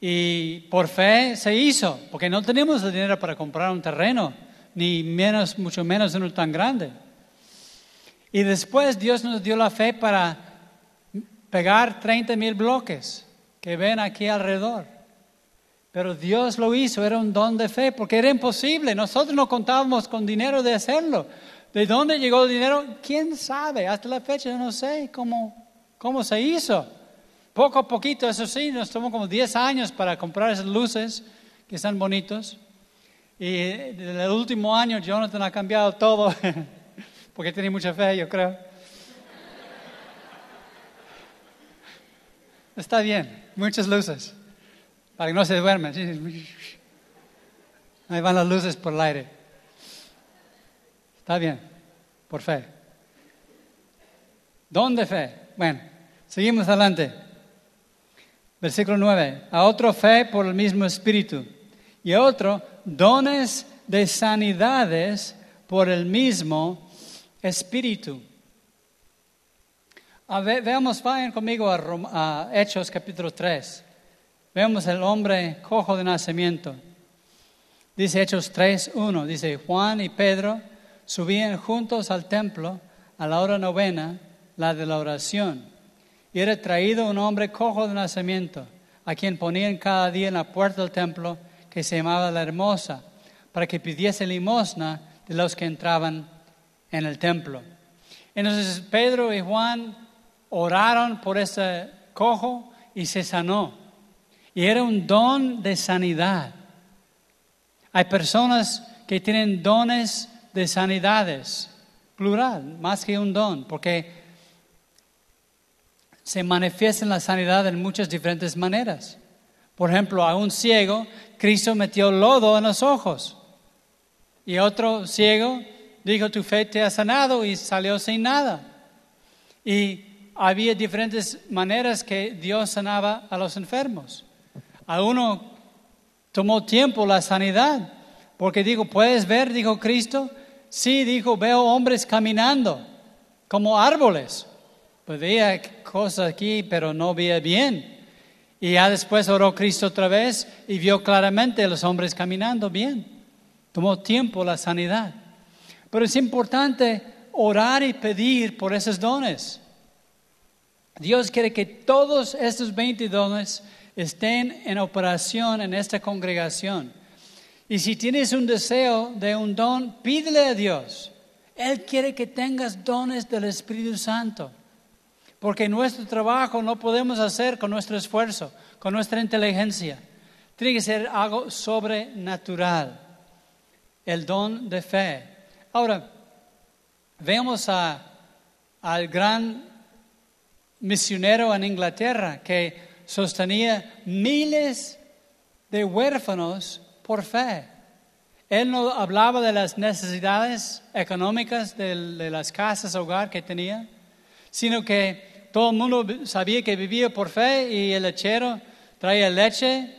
Y por fe se hizo, porque no teníamos el dinero para comprar un terreno, ni menos, mucho menos uno tan grande. Y después Dios nos dio la fe para pegar 30 mil bloques que ven aquí alrededor. Pero Dios lo hizo, era un don de fe, porque era imposible. Nosotros no contábamos con dinero de hacerlo. ¿De dónde llegó el dinero? ¿Quién sabe? Hasta la fecha no sé cómo, cómo se hizo. Poco a poquito, eso sí, nos tomó como 10 años para comprar esas luces que están bonitos. Y en el último año Jonathan ha cambiado todo, [LAUGHS] porque tiene mucha fe, yo creo. Está bien, muchas luces, para que no se duerman. Ahí van las luces por el aire. Está bien, por fe. ¿Dónde fe? Bueno, seguimos adelante. Versículo 9. A otro fe por el mismo espíritu. Y a otro dones de sanidades por el mismo espíritu. A veamos, vayan conmigo a, Hechos capítulo 3. Vemos el hombre cojo de nacimiento. Dice Hechos 3, 1. Dice, Juan y Pedro subían juntos al templo a la hora novena, la de la oración. Y era traído un hombre cojo de nacimiento, a quien ponían cada día en la puerta del templo, que se llamaba la Hermosa, para que pidiese limosna de los que entraban en el templo. Entonces Pedro y Juan oraron por ese cojo y se sanó. Y era un don de sanidad. Hay personas que tienen dones de sanidades, plural, más que un don, porque se manifiesta la sanidad en muchas diferentes maneras. Por ejemplo, a un ciego, Cristo metió lodo en los ojos. Y otro ciego dijo, tu fe te ha sanado y salió sin nada. Y había diferentes maneras que Dios sanaba a los enfermos. A uno tomó tiempo la sanidad, porque dijo, ¿puedes ver? Dijo Cristo. Sí, dijo, veo hombres caminando como árboles. Pues veía cosas aquí, pero no veía bien. Y ya después oró Cristo otra vez y vio claramente a los hombres caminando bien. Tomó tiempo la sanidad. Pero es importante orar y pedir por esos dones. Dios quiere que todos estos 20 dones estén en operación en esta congregación. Y si tienes un deseo de un don, pídele a Dios. Él quiere que tengas dones del Espíritu Santo. Porque nuestro trabajo no podemos hacer con nuestro esfuerzo, con nuestra inteligencia. Tiene que ser algo sobrenatural. El don de fe. Ahora, vemos al gran misionero en Inglaterra que sostenía miles de huérfanos por fe. Él no hablaba de las necesidades económicas de, las casas, hogar que tenía, sino que todo el mundo sabía que vivía por fe y el lechero traía leche,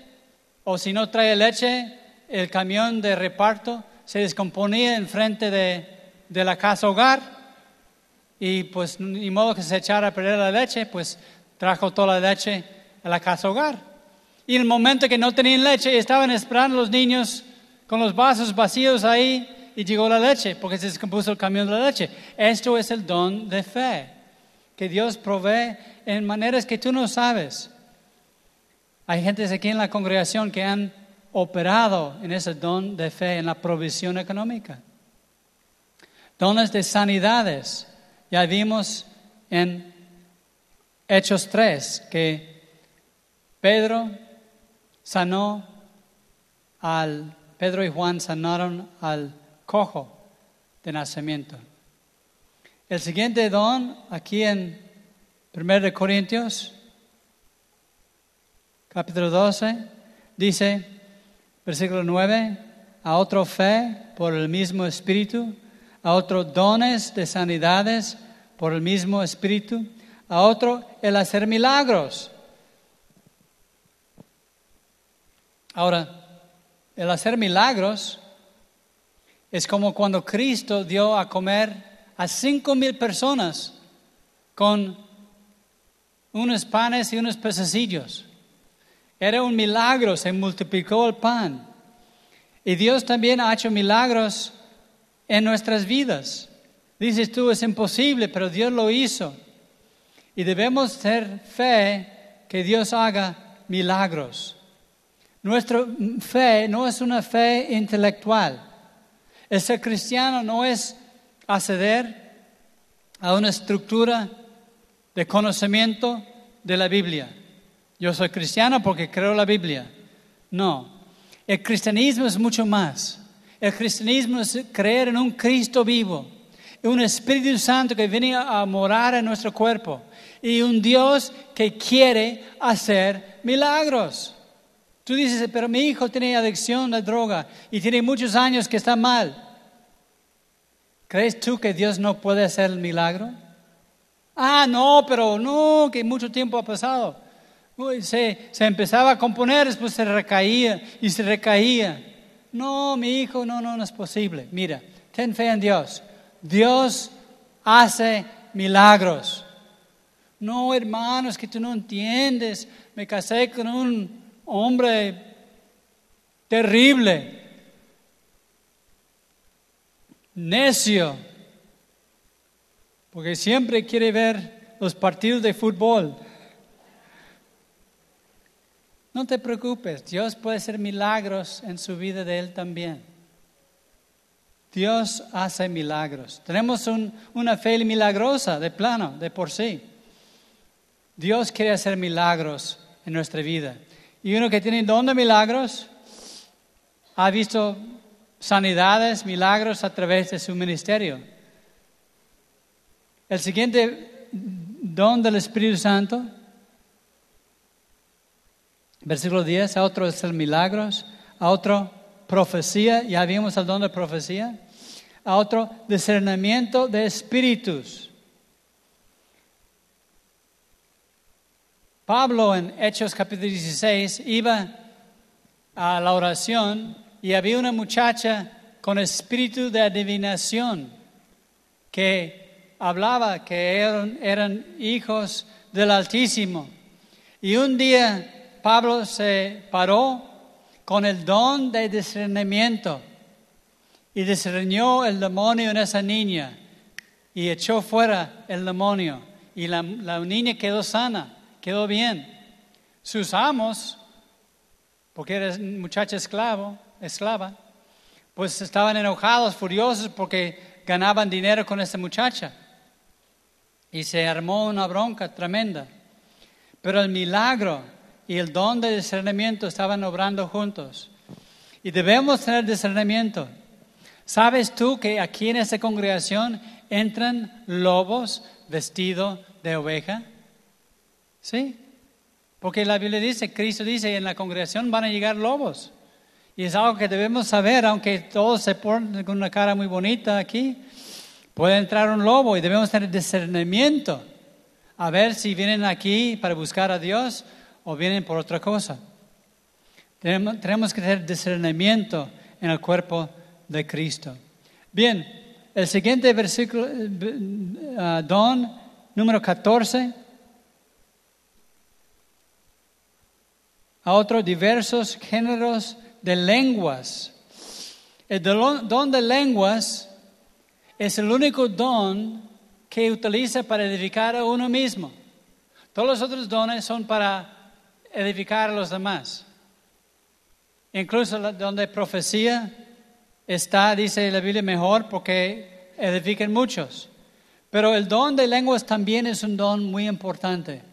o si no traía leche, el camión de reparto se descomponía enfrente de, de la casa hogar y pues ni modo que se echara a perder la leche, pues trajo toda la leche a la casa hogar. Y en el momento que no tenían leche, estaban esperando los niños con los vasos vacíos ahí y llegó la leche, porque se descompuso el camión de la leche. Esto es el don de fe, que Dios provee en maneras que tú no sabes. Hay gente aquí en la congregación que han operado en ese don de fe, en la provisión económica. Dones de sanidades. Ya vimos en Hechos 3 que Pedro sanó al Pedro y Juan sanaron al cojo de nacimiento. El siguiente don, aquí en 1 Corintios, capítulo 12, dice, versículo 9, a otro fe por el mismo espíritu, a otro dones de sanidades por el mismo espíritu, a otro el hacer milagros. Ahora, el hacer milagros es como cuando Cristo dio a comer a cinco mil personas con unos panes y unos pececillos. Era un milagro, se multiplicó el pan. Y Dios también ha hecho milagros en nuestras vidas. Dices tú, es imposible, pero Dios lo hizo. Y debemos tener fe que Dios haga milagros. Nuestra fe no es una fe intelectual. El ser cristiano no es acceder a una estructura de conocimiento de la Biblia. Yo soy cristiano porque creo la Biblia. No, el cristianismo es mucho más. El cristianismo es creer en un Cristo vivo, un Espíritu Santo que viene a morar en nuestro cuerpo y un Dios que quiere hacer milagros. Tú dices, pero mi hijo tiene adicción a droga y tiene muchos años que está mal. ¿Crees tú que Dios no puede hacer el milagro? Ah, no, pero no, que mucho tiempo ha pasado. Se, empezaba a componer, después se recaía y se recaía. No, mi hijo, no, no, no es posible. Mira, ten fe en Dios. Dios hace milagros. No, hermanos, que tú no entiendes. Me casé con un hombre terrible, necio, porque siempre quiere ver los partidos de fútbol. No te preocupes, Dios puede hacer milagros en su vida de él también. Dios hace milagros. Tenemos una fe milagrosa de plano, de por sí. Dios quiere hacer milagros en nuestra vida. Y uno que tiene don de milagros ha visto sanidades, milagros a través de su ministerio. El siguiente don del Espíritu Santo, versículo 10, a otro es milagros, a otro profecía, ya vimos el don de profecía, a otro discernimiento de espíritus. Pablo en Hechos capítulo 16 iba a la oración y había una muchacha con espíritu de adivinación que hablaba que eran, eran hijos del Altísimo. Y un día Pablo se paró con el don de discernimiento y discernió el demonio en esa niña. y echó fuera el demonio y la, niña quedó sana, quedó bien. Sus amos, porque era muchacha esclavo, esclava, pues estaban enojados, furiosos porque ganaban dinero con esta muchacha. Y se armó una bronca tremenda. Pero el milagro y el don de discernimiento estaban obrando juntos. Y debemos tener discernimiento. ¿Sabes tú que aquí en esta congregación entran lobos vestidos de oveja? ¿Sí? Porque la Biblia dice, Cristo dice, en la congregación van a llegar lobos. Y es algo que debemos saber, aunque todos se ponen con una cara muy bonita aquí, puede entrar un lobo y debemos tener discernimiento a ver si vienen aquí para buscar a Dios o vienen por otra cosa. Tenemos, que tener discernimiento en el cuerpo de Cristo. Bien, el siguiente versículo, uh, don número 14. A otros diversos géneros de lenguas. El don de lenguas es el único don que utiliza para edificar a uno mismo. Todos los otros dones son para edificar a los demás. Incluso donde profecía está, dice la Biblia, mejor porque edifican muchos. Pero el don de lenguas también es un don muy importante,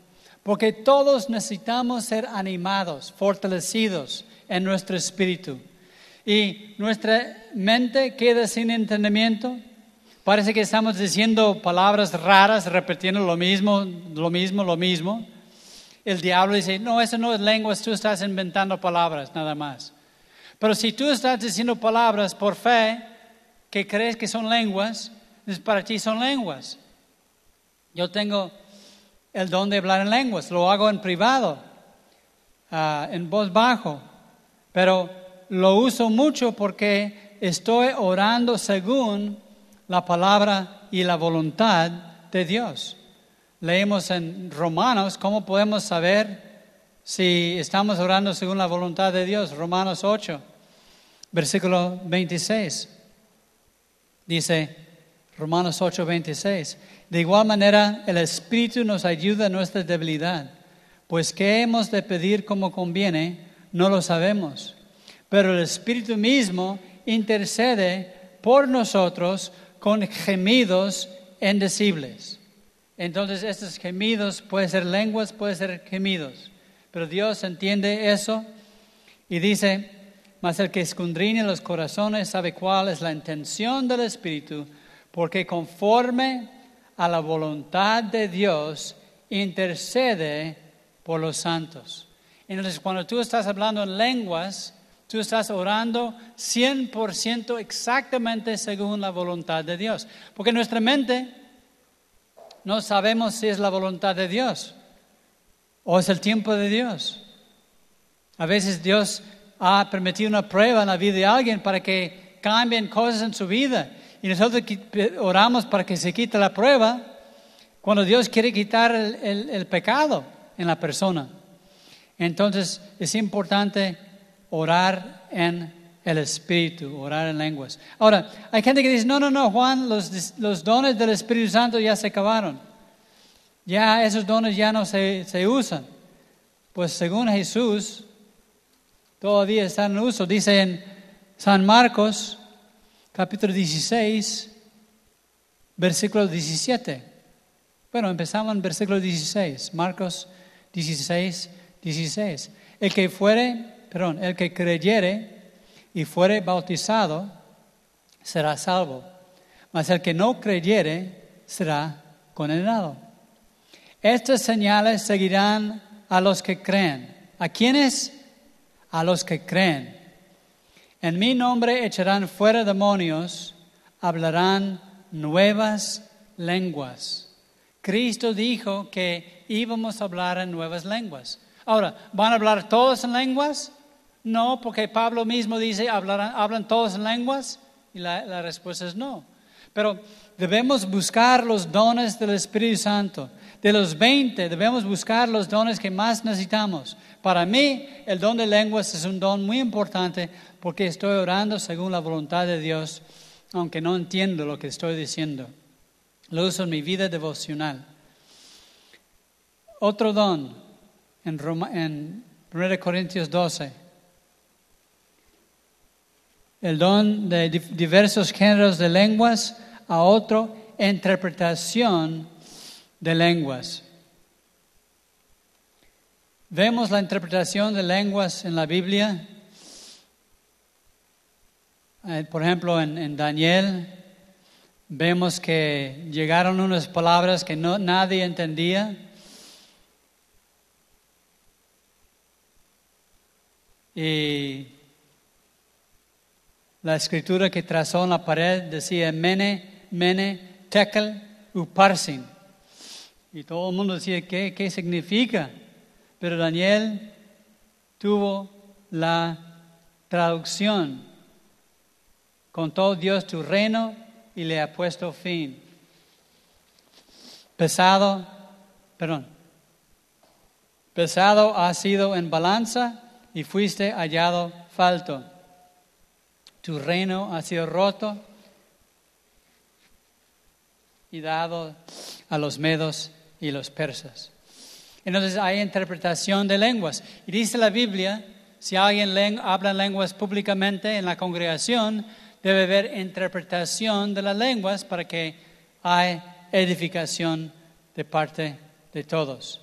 porque todos necesitamos ser animados, fortalecidos en nuestro espíritu. Y nuestra mente queda sin entendimiento. Parece que estamos diciendo palabras raras, repitiendo lo mismo, lo mismo, lo mismo. El diablo dice, no, eso no es lenguas, tú estás inventando palabras nada más. Pero si tú estás diciendo palabras por fe que crees que son lenguas, para ti son lenguas. Yo tengo el don de hablar en lenguas, lo hago en privado, ah, en voz bajo, pero lo uso mucho porque estoy orando según la palabra y la voluntad de Dios. Leemos en Romanos cómo podemos saber si estamos orando según la voluntad de Dios. Romanos 8, versículo 26. Dice Romanos 8, 26. De igual manera, el Espíritu nos ayuda en nuestra debilidad, pues qué hemos de pedir como conviene, no lo sabemos. Pero el Espíritu mismo intercede por nosotros con gemidos indecibles. Entonces, estos gemidos pueden ser lenguas, pueden ser gemidos. Pero Dios entiende eso y dice, mas el que escondriña los corazones sabe cuál es la intención del Espíritu, porque conforme a la voluntad de Dios intercede por los santos. Entonces, cuando tú estás hablando en lenguas, tú estás orando 100% exactamente según la voluntad de Dios. Porque nuestra mente no sabemos si es la voluntad de Dios o es el tiempo de Dios. A veces Dios ha permitido una prueba en la vida de alguien para que cambien cosas en su vida. Y nosotros oramos para que se quite la prueba cuando Dios quiere quitar el, pecado en la persona. Entonces es importante orar en el Espíritu, orar en lenguas. Ahora, hay gente que dice, no, no, no, Juan, los, los dones del Espíritu Santo ya se acabaron. Ya esos dones ya no se, se usan. Pues según Jesús, todavía están en uso. Dice en San Marcos, capítulo 16, versículo 17. Bueno, empezamos en versículo 16, Marcos 16, 16. El que fuere, perdón, el que creyere y fuere bautizado será salvo, mas el que no creyere será condenado. Estas señales seguirán a los que creen. ¿A quiénes? a los que creen. En mi nombre echarán fuera demonios, hablarán nuevas lenguas. Cristo dijo que íbamos a hablar en nuevas lenguas. Ahora, ¿van a hablar todos en lenguas? No, porque Pablo mismo dice, ¿hablan todos en lenguas? Y la, respuesta es no. Pero debemos buscar los dones del Espíritu Santo. De los 20 debemos buscar los dones que más necesitamos. Para mí el don de lenguas es un don muy importante porque estoy orando según la voluntad de Dios, aunque no entiendo lo que estoy diciendo. Lo uso en mi vida devocional. Otro don en, Roma, en 1 Corintios 12. El don de diversos géneros de lenguas a otro interpretación de lenguas. Vemos la interpretación de lenguas en la Biblia. Eh, por ejemplo, en, en Daniel vemos que llegaron unas palabras que no, nadie entendía. Y la escritura que trazó en la pared decía Mene, Mene, Tekel, Uparsin. Y todo el mundo decía, ¿qué, qué significa? Pero Daniel tuvo la traducción. Contó Dios tu reino y le ha puesto fin. Pesado, perdón, pesado ha sido en balanza y fuiste hallado falto. Tu reino ha sido roto y dado a los medos y los persas. Entonces hay interpretación de lenguas. Y dice la Biblia, si alguien habla lenguas públicamente en la congregación, debe haber interpretación de las lenguas para que haya edificación de parte de todos.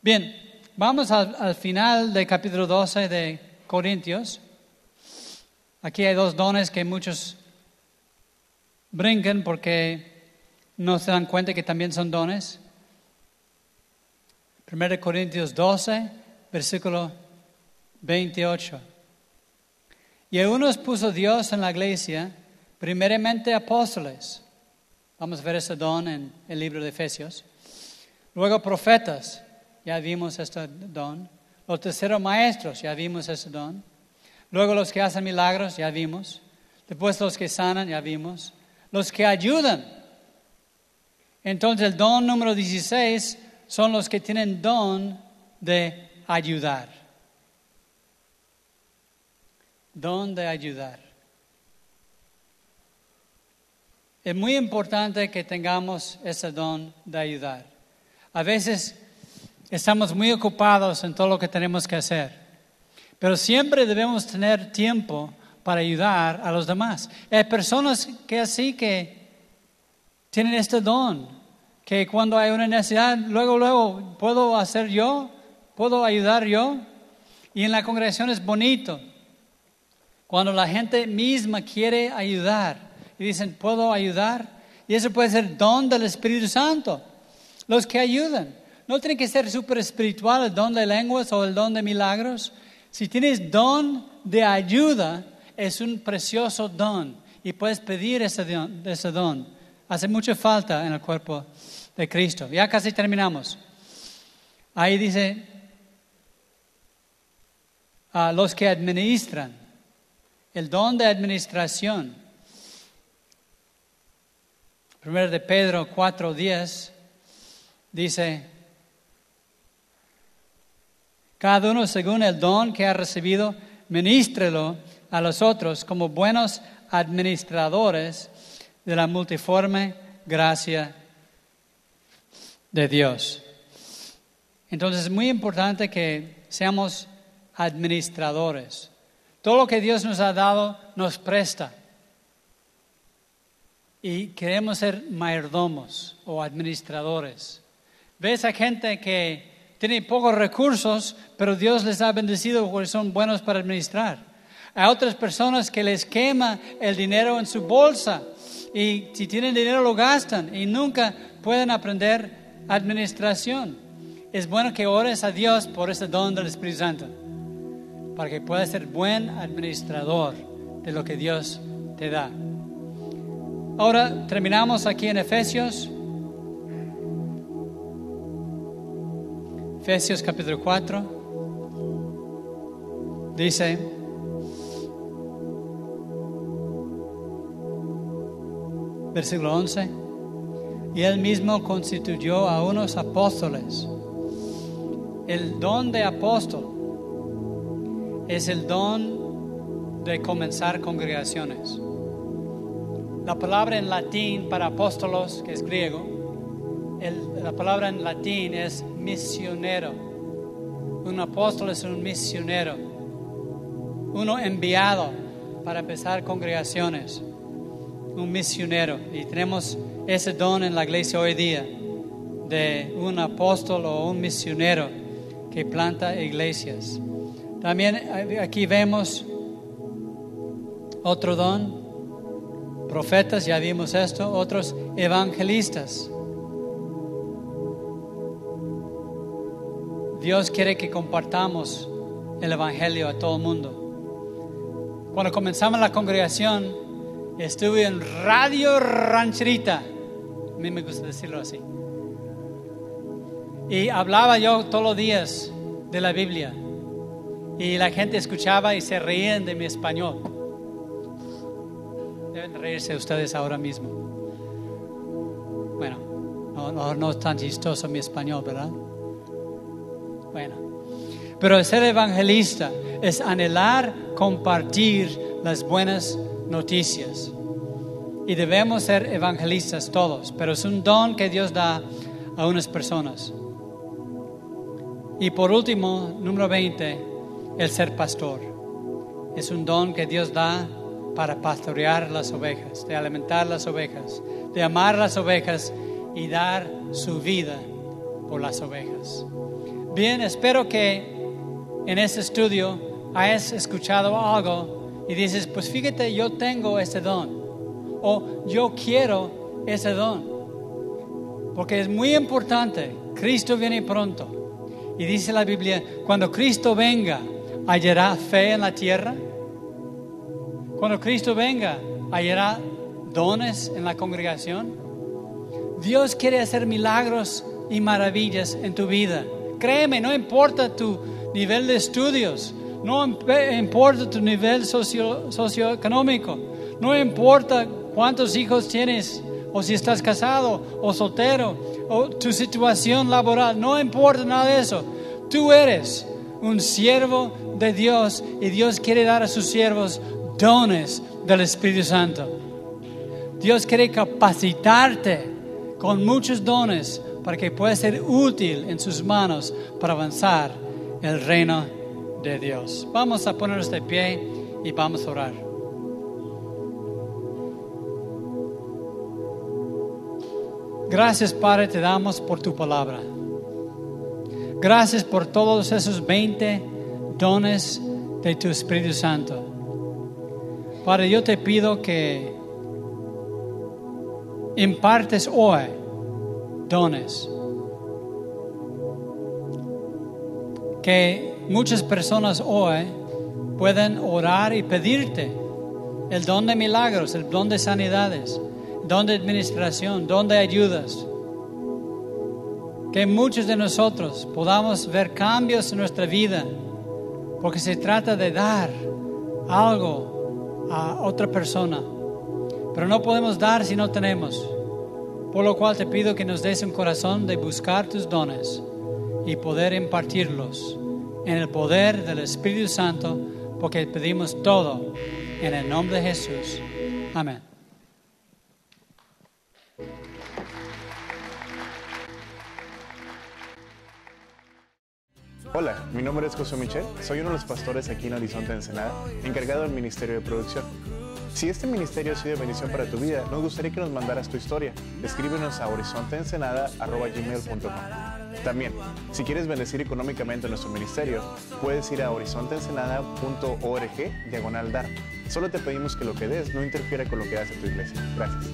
Bien, vamos al, al final del capítulo 12 de Corintios. Aquí hay dos dones que muchos brincan porque no se dan cuenta que también son dones. 1 Corintios 12, versículo 28. Y a unos puso Dios en la iglesia, primeramente apóstoles. Vamos a ver ese don en el libro de Efesios. Luego profetas, ya vimos este don. Los terceros maestros, ya vimos ese don. Luego los que hacen milagros, ya vimos. Después los que sanan, ya vimos. Los que ayudan. Entonces el don número 16 son los que tienen don de ayudar. Don de ayudar. Es muy importante que tengamos ese don de ayudar. A veces estamos muy ocupados en todo lo que tenemos que hacer, pero siempre debemos tener tiempo para ayudar a los demás. Hay personas que así que tienen este don que cuando hay una necesidad, luego, luego, ¿puedo hacer yo? ¿Puedo ayudar yo? Y en la congregación es bonito. Cuando la gente misma quiere ayudar y dicen, ¿puedo ayudar? Y eso puede ser don del Espíritu Santo. Los que ayudan. No tiene que ser súper espiritual el don de lenguas o el don de milagros. Si tienes don de ayuda, es un precioso don y puedes pedir ese don. Hace mucha falta en el cuerpo de Cristo. Ya casi terminamos. Ahí dice, a los que administran, el don de administración. Primero de Pedro 4:10 dice, cada uno según el don que ha recibido, ministrelo a los otros como buenos administradores de la multiforme gracia de Dios. Entonces es muy importante que seamos administradores. Todo lo que Dios nos ha dado nos presta. Y queremos ser mayordomos o administradores. Ves a gente que tiene pocos recursos, pero Dios les ha bendecido porque son buenos para administrar. Hay otras personas que les quema el dinero en su bolsa y si tienen dinero lo gastan y nunca pueden aprender administración. Es bueno que ores a Dios por ese don del Espíritu Santo, para que puedas ser buen administrador de lo que Dios te da. Ahora terminamos aquí en Efesios. Efesios capítulo 4. Dice, versículo 11 y él mismo constituyó a unos apóstoles. El don de apóstol es el don de comenzar congregaciones. La palabra en latín para apóstolos, que es griego, la palabra en latín es misionero. Un apóstol es un misionero, uno enviado para empezar congregaciones, un misionero. Y tenemos ese don en la iglesia hoy día de un apóstol o un misionero que planta iglesias. También eh, aquí vemos otro don, profetas, ya vimos esto, otros evangelistas. Dios quiere que compartamos el Evangelio a todo el mundo. Cuando comenzamos la congregación, estuve en Radio Rancherita. A mí me gusta decirlo así. Y hablaba yo todos los días de la Biblia. Y la gente escuchaba y se reían de mi español. Deben reírse ustedes ahora mismo. Bueno, no, es tan chistoso mi español, ¿verdad? Bueno, pero ser evangelista es anhelar compartir las buenas noticias. Y debemos ser evangelistas todos, pero es un don que Dios da a unas personas. Y por último, número 20, el ser pastor. Es un don que Dios da para pastorear las ovejas, de alimentar las ovejas, de amar las ovejas y dar su vida por las ovejas. Bien, espero que en este estudio hayas escuchado algo y dices, pues fíjate, yo tengo ese don o yo quiero ese don. Porque es muy importante, Cristo viene pronto. Y dice la Biblia, cuando Cristo venga, ¿hallará fe en la tierra? Cuando Cristo venga, ¿hallará dones en la congregación? Dios quiere hacer milagros y maravillas en tu vida. Créeme, no importa tu nivel de estudios, no imp- importa tu nivel socio- socioeconómico, no importa cuántos hijos tienes, o si estás casado o soltero, o tu situación laboral, no importa nada de eso. Tú eres un siervo de Dios y Dios quiere dar a sus siervos dones del Espíritu Santo. Dios quiere capacitarte con muchos dones para que puedas ser útil en sus manos para avanzar el reino de Dios. Vamos a ponernos de pie y vamos a orar. Gracias Padre te damos por tu palabra. Gracias por todos esos 20 dones de tu Espíritu Santo. Padre, yo te pido que impartes hoy dones. Que muchas personas hoy pueden orar y pedirte el don de milagros, el don de sanidades, don de administración, don de ayudas. Que muchos de nosotros podamos ver cambios en nuestra vida, porque se trata de dar algo a otra persona. Pero no podemos dar si no tenemos. Por lo cual te pido que nos des un corazón de buscar tus dones y poder impartirlos en el poder del Espíritu Santo, porque pedimos todo en el nombre de Jesús. Amén. Hola, mi nombre es José Michel, soy uno de los pastores aquí en Horizonte Ensenada, encargado del Ministerio de Producción. Si este ministerio ha sido bendición para tu vida, nos gustaría que nos mandaras tu historia. Escríbenos a horizonteensenada.gmail.com También, si quieres bendecir económicamente nuestro ministerio, puedes ir a horizonteensenada.org diagonal dar. Solo te pedimos que lo que des no interfiera con lo que hace tu iglesia. Gracias.